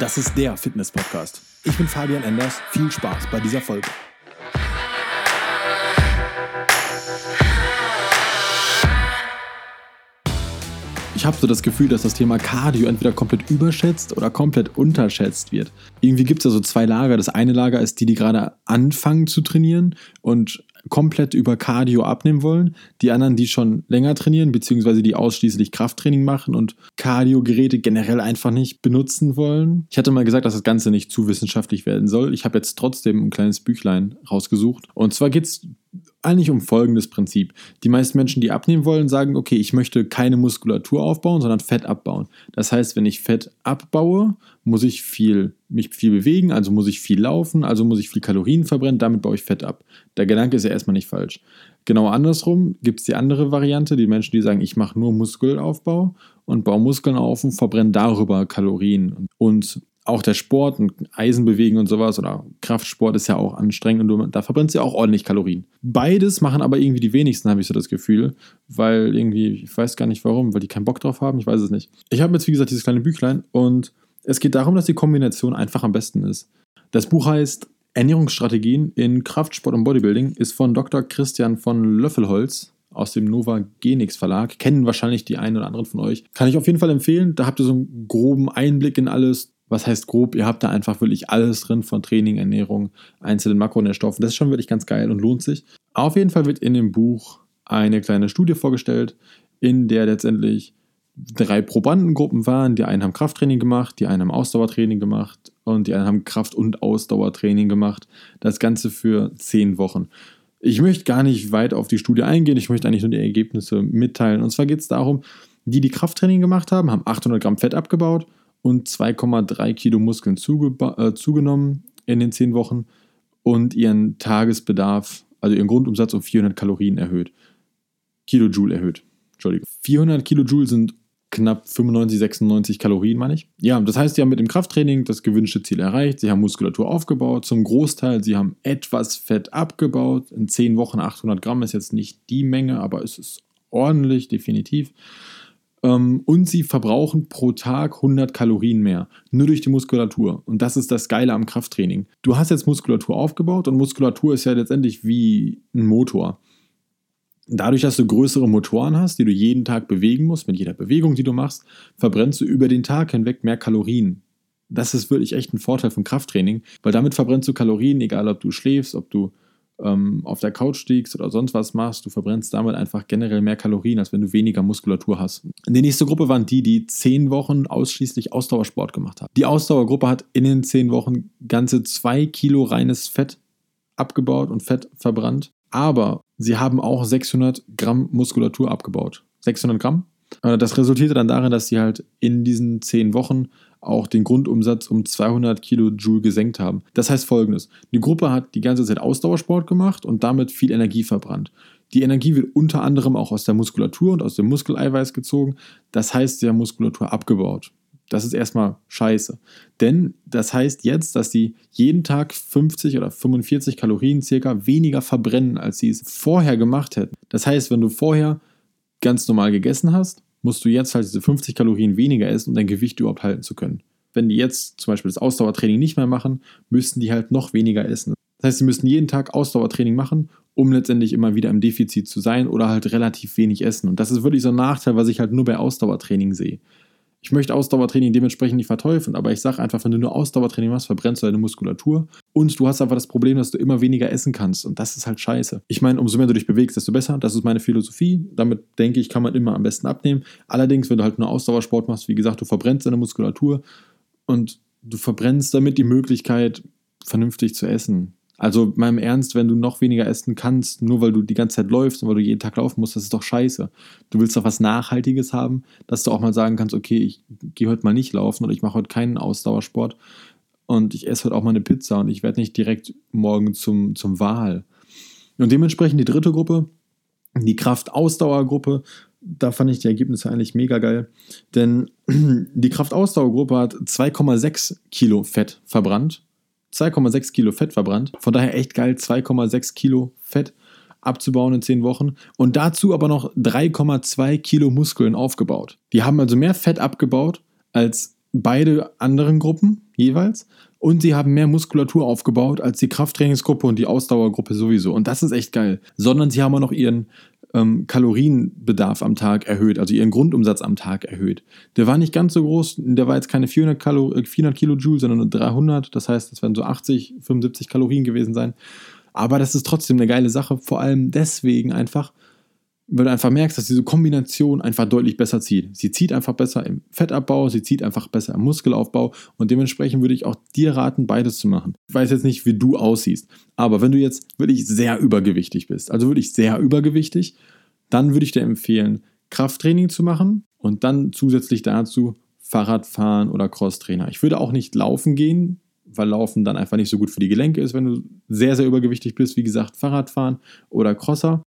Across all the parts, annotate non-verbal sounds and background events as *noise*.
Das ist der Fitness-Podcast. Ich bin Fabian Enders. Viel Spaß bei dieser Folge. Ich habe so das Gefühl, dass das Thema Cardio entweder komplett überschätzt oder komplett unterschätzt wird. Irgendwie gibt es ja so zwei Lager. Das eine Lager ist die, die gerade anfangen zu trainieren und komplett über Cardio abnehmen wollen. Die anderen, die schon länger trainieren, beziehungsweise die ausschließlich Krafttraining machen und Cardio-Geräte generell einfach nicht benutzen wollen. Ich hatte mal gesagt, dass das Ganze nicht zu wissenschaftlich werden soll. Ich habe jetzt trotzdem ein kleines Büchlein rausgesucht. Und zwar geht es eigentlich um folgendes Prinzip. Die meisten Menschen, die abnehmen wollen, sagen, okay, ich möchte keine Muskulatur aufbauen, sondern Fett abbauen. Das heißt, wenn ich Fett abbaue, muss ich viel, mich viel bewegen, also muss ich viel laufen, also muss ich viel Kalorien verbrennen, damit baue ich Fett ab. Der Gedanke ist ja erstmal nicht falsch. Genau andersrum gibt es die andere Variante, die Menschen, die sagen, ich mache nur Muskelaufbau und baue Muskeln auf und verbrenne darüber Kalorien. Und auch der Sport und Eisen bewegen und sowas oder Kraftsport ist ja auch anstrengend und da verbrennt sie auch ordentlich Kalorien. Beides machen aber irgendwie die wenigsten, habe ich so das Gefühl, weil irgendwie, ich weiß gar nicht warum, weil die keinen Bock drauf haben, ich weiß es nicht. Ich habe jetzt, wie gesagt, dieses kleine Büchlein und es geht darum, dass die Kombination einfach am besten ist. Das Buch heißt Ernährungsstrategien in Kraftsport und Bodybuilding, ist von Dr. Christian von Löffelholz aus dem Nova Genix Verlag. Kennen wahrscheinlich die einen oder anderen von euch. Kann ich auf jeden Fall empfehlen. Da habt ihr so einen groben Einblick in alles was heißt grob, ihr habt da einfach wirklich alles drin von Training, Ernährung, einzelnen Makronährstoffen. Das ist schon wirklich ganz geil und lohnt sich. Auf jeden Fall wird in dem Buch eine kleine Studie vorgestellt, in der letztendlich drei Probandengruppen waren. Die einen haben Krafttraining gemacht, die einen haben Ausdauertraining gemacht und die anderen haben Kraft- und Ausdauertraining gemacht. Das Ganze für zehn Wochen. Ich möchte gar nicht weit auf die Studie eingehen, ich möchte eigentlich nur die Ergebnisse mitteilen. Und zwar geht es darum, die, die Krafttraining gemacht haben, haben 800 Gramm Fett abgebaut und 2,3 Kilo Muskeln äh, zugenommen in den 10 Wochen und ihren Tagesbedarf, also ihren Grundumsatz um 400 Kalorien erhöht. Kilojoule erhöht. Entschuldigung. 400 Kilojoule sind knapp 95, 96 Kalorien, meine ich. Ja, das heißt, sie haben mit dem Krafttraining das gewünschte Ziel erreicht. Sie haben Muskulatur aufgebaut, zum Großteil. Sie haben etwas Fett abgebaut. In 10 Wochen 800 Gramm ist jetzt nicht die Menge, aber es ist ordentlich, definitiv. Ähm, und sie verbrauchen pro Tag 100 Kalorien mehr, nur durch die Muskulatur. Und das ist das Geile am Krafttraining. Du hast jetzt Muskulatur aufgebaut und Muskulatur ist ja letztendlich wie ein Motor. Dadurch, dass du größere Motoren hast, die du jeden Tag bewegen musst, mit jeder Bewegung, die du machst, verbrennst du über den Tag hinweg mehr Kalorien. Das ist wirklich echt ein Vorteil vom Krafttraining, weil damit verbrennst du Kalorien, egal ob du schläfst, ob du ähm, auf der Couch liegst oder sonst was machst, du verbrennst damit einfach generell mehr Kalorien, als wenn du weniger Muskulatur hast. Die nächste Gruppe waren die, die zehn Wochen ausschließlich Ausdauersport gemacht haben. Die Ausdauergruppe hat in den zehn Wochen ganze zwei Kilo reines Fett abgebaut und Fett verbrannt, aber sie haben auch 600 Gramm Muskulatur abgebaut. 600 Gramm? Äh, das resultierte dann darin, dass sie halt in diesen zehn Wochen auch den Grundumsatz um 200 Kilojoule gesenkt haben. Das heißt folgendes: Die Gruppe hat die ganze Zeit Ausdauersport gemacht und damit viel Energie verbrannt. Die Energie wird unter anderem auch aus der Muskulatur und aus dem Muskeleiweiß gezogen. Das heißt, sie haben Muskulatur abgebaut. Das ist erstmal scheiße. Denn das heißt jetzt, dass sie jeden Tag 50 oder 45 Kalorien circa weniger verbrennen, als sie es vorher gemacht hätten. Das heißt, wenn du vorher ganz normal gegessen hast musst du jetzt halt diese 50 Kalorien weniger essen, um dein Gewicht überhaupt halten zu können. Wenn die jetzt zum Beispiel das Ausdauertraining nicht mehr machen, müssten die halt noch weniger essen. Das heißt, sie müssten jeden Tag Ausdauertraining machen, um letztendlich immer wieder im Defizit zu sein oder halt relativ wenig essen. Und das ist wirklich so ein Nachteil, was ich halt nur bei Ausdauertraining sehe. Ich möchte Ausdauertraining dementsprechend nicht verteufeln, aber ich sage einfach, wenn du nur Ausdauertraining machst, verbrennst du deine Muskulatur und du hast einfach das Problem, dass du immer weniger essen kannst und das ist halt scheiße. Ich meine, umso mehr du dich bewegst, desto besser. Das ist meine Philosophie. Damit denke ich, kann man immer am besten abnehmen. Allerdings, wenn du halt nur Ausdauersport machst, wie gesagt, du verbrennst deine Muskulatur und du verbrennst damit die Möglichkeit, vernünftig zu essen. Also meinem Ernst, wenn du noch weniger essen kannst, nur weil du die ganze Zeit läufst und weil du jeden Tag laufen musst, das ist doch scheiße. Du willst doch was Nachhaltiges haben, dass du auch mal sagen kannst, okay, ich gehe heute mal nicht laufen oder ich mache heute keinen Ausdauersport und ich esse heute auch mal eine Pizza und ich werde nicht direkt morgen zum, zum Wahl. Und dementsprechend die dritte Gruppe, die Kraft-Ausdauer-Gruppe, da fand ich die Ergebnisse eigentlich mega geil. Denn *clears throat* die Kraft-Ausdauer-Gruppe hat 2,6 Kilo Fett verbrannt 2,6 Kilo Fett verbrannt. Von daher echt geil, 2,6 Kilo Fett abzubauen in 10 Wochen. Und dazu aber noch 3,2 Kilo Muskeln aufgebaut. Die haben also mehr Fett abgebaut, als beide anderen Gruppen jeweils und sie haben mehr Muskulatur aufgebaut als die Krafttrainingsgruppe und die Ausdauergruppe sowieso. Und das ist echt geil. Sondern sie haben auch noch ihren ähm, Kalorienbedarf am Tag erhöht, also ihren Grundumsatz am Tag erhöht. Der war nicht ganz so groß, der war jetzt keine 400, Kalo, 400 Kilojoule, sondern nur 300. Das heißt, das werden so 80, 75 Kalorien gewesen sein. Aber das ist trotzdem eine geile Sache, vor allem deswegen einfach, weil du einfach merkst, dass diese Kombination einfach deutlich besser zieht. Sie zieht einfach besser im Fettabbau, sie zieht einfach besser im Muskelaufbau und dementsprechend würde ich auch dir raten, beides zu machen. Ich weiß jetzt nicht, wie du aussiehst, aber wenn du jetzt wirklich sehr übergewichtig bist, also wirklich sehr übergewichtig, dann würde ich dir empfehlen, Krafttraining zu machen und dann zusätzlich dazu Fahrradfahren oder Crosstrainer. Ich würde auch nicht laufen gehen, weil Laufen dann einfach nicht so gut für die Gelenke ist, wenn du sehr, sehr übergewichtig bist. Wie gesagt, Fahrradfahren oder Crosser.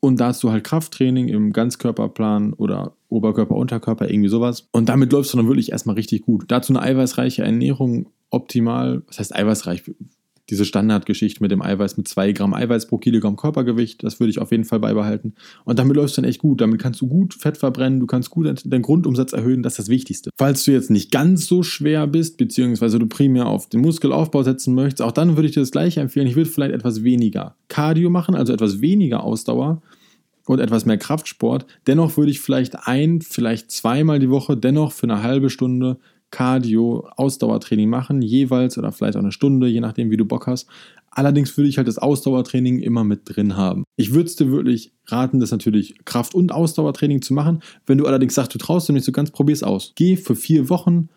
Und dazu halt Krafttraining im Ganzkörperplan oder Oberkörper, Unterkörper, irgendwie sowas. Und damit läufst du dann wirklich erstmal richtig gut. Dazu eine eiweißreiche Ernährung optimal. Was heißt eiweißreich? Diese Standardgeschichte mit dem Eiweiß mit 2 Gramm Eiweiß pro Kilogramm Körpergewicht, das würde ich auf jeden Fall beibehalten. Und damit läufst du dann echt gut. Damit kannst du gut Fett verbrennen, du kannst gut deinen Grundumsatz erhöhen, das ist das Wichtigste. Falls du jetzt nicht ganz so schwer bist, beziehungsweise du primär auf den Muskelaufbau setzen möchtest, auch dann würde ich dir das gleiche empfehlen. Ich würde vielleicht etwas weniger Cardio machen, also etwas weniger Ausdauer und etwas mehr Kraftsport. Dennoch würde ich vielleicht ein, vielleicht zweimal die Woche dennoch für eine halbe Stunde Cardio, Ausdauertraining machen, jeweils oder vielleicht auch eine Stunde, je nachdem, wie du Bock hast. Allerdings würde ich halt das Ausdauertraining immer mit drin haben. Ich würde es dir wirklich raten, das natürlich Kraft- und Ausdauertraining zu machen. Wenn du allerdings sagst, du traust dir nicht so ganz, probier es aus. Geh für vier Wochen,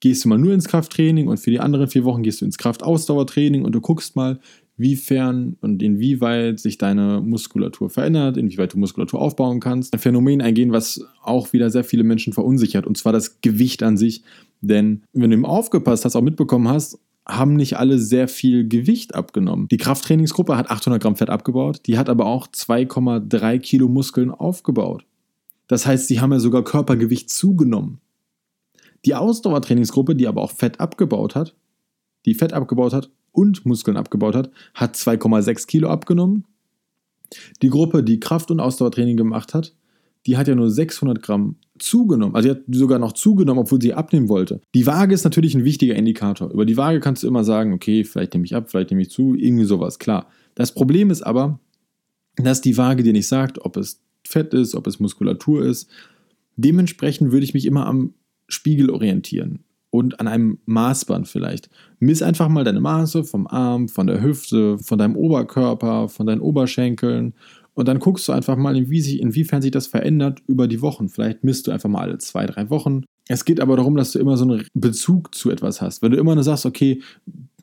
gehst du mal nur ins Krafttraining und für die anderen vier Wochen gehst du ins Kraftausdauertraining und du guckst mal, wiefern und inwieweit sich deine Muskulatur verändert, inwieweit du Muskulatur aufbauen kannst. Ein Phänomen eingehen, was auch wieder sehr viele Menschen verunsichert, und zwar das Gewicht an sich. Denn wenn du ihm aufgepasst hast, auch mitbekommen hast, haben nicht alle sehr viel Gewicht abgenommen. Die Krafttrainingsgruppe hat 800 Gramm Fett abgebaut, die hat aber auch 2,3 Kilo Muskeln aufgebaut. Das heißt, sie haben ja sogar Körpergewicht zugenommen. Die Ausdauertrainingsgruppe, die aber auch Fett abgebaut hat, die Fett abgebaut hat und Muskeln abgebaut hat, hat 2,6 Kilo abgenommen. Die Gruppe, die Kraft- und Ausdauertraining gemacht hat, die hat ja nur 600 Gramm zugenommen. Also die hat sogar noch zugenommen, obwohl sie abnehmen wollte. Die Waage ist natürlich ein wichtiger Indikator. Über die Waage kannst du immer sagen, okay, vielleicht nehme ich ab, vielleicht nehme ich zu, irgendwie sowas, klar. Das Problem ist aber, dass die Waage dir nicht sagt, ob es Fett ist, ob es Muskulatur ist. Dementsprechend würde ich mich immer am Spiegel orientieren und an einem Maßband vielleicht. Miss einfach mal deine Maße vom Arm, von der Hüfte, von deinem Oberkörper, von deinen Oberschenkeln und dann guckst du einfach mal, inwiefern sich das verändert über die Wochen. Vielleicht misst du einfach mal alle zwei, drei Wochen. Es geht aber darum, dass du immer so einen Bezug zu etwas hast. Wenn du immer nur sagst, okay,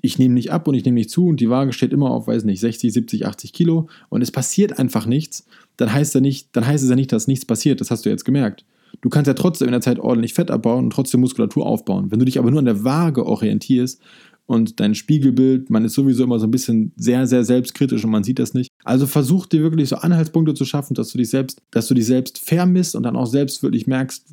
ich nehme nicht ab und ich nehme nicht zu und die Waage steht immer auf, weiß nicht, 60, 70, 80 Kilo und es passiert einfach nichts, dann heißt, ja nicht, dann heißt es ja nicht, dass nichts passiert. Das hast du jetzt gemerkt. Du kannst ja trotzdem in der Zeit ordentlich Fett abbauen und trotzdem Muskulatur aufbauen. Wenn du dich aber nur an der Waage orientierst und dein Spiegelbild, man ist sowieso immer so ein bisschen sehr, sehr selbstkritisch und man sieht das nicht. Also versuch dir wirklich so Anhaltspunkte zu schaffen, dass du dich selbst, dass du dich selbst vermisst und dann auch selbst wirklich merkst,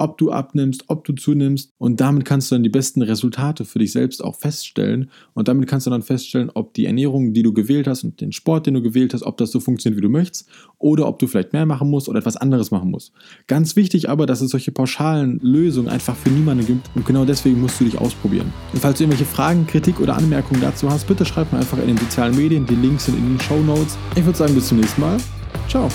ob du abnimmst, ob du zunimmst. Und damit kannst du dann die besten Resultate für dich selbst auch feststellen. Und damit kannst du dann feststellen, ob die Ernährung, die du gewählt hast und den Sport, den du gewählt hast, ob das so funktioniert, wie du möchtest, oder ob du vielleicht mehr machen musst oder etwas anderes machen musst. Ganz wichtig aber, dass es solche pauschalen Lösungen einfach für niemanden gibt. Und genau deswegen musst du dich ausprobieren. Und falls du irgendwelche Fragen, Kritik oder Anmerkungen dazu hast, bitte schreib mir einfach in den sozialen Medien. Die Links sind in den Show Notes. Ich würde sagen, bis zum nächsten Mal. Ciao.